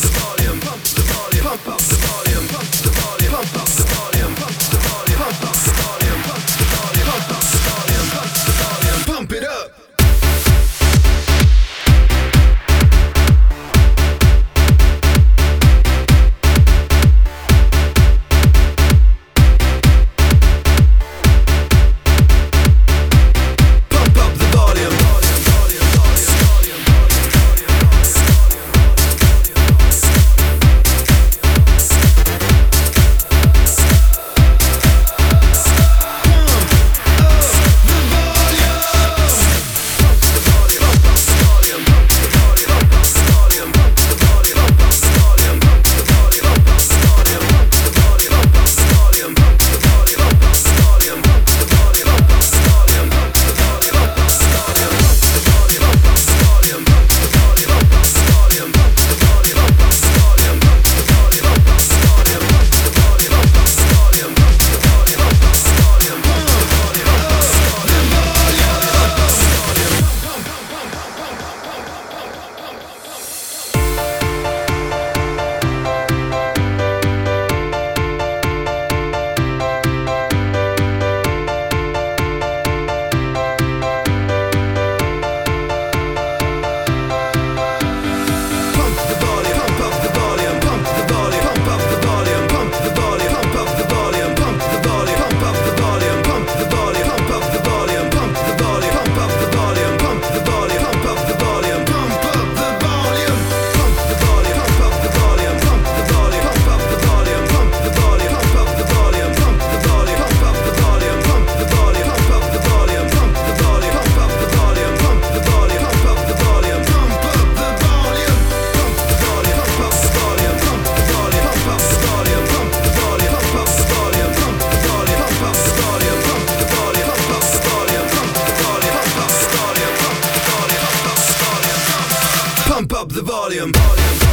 the volume, pump the volume, pump up the volume. The volume. volume.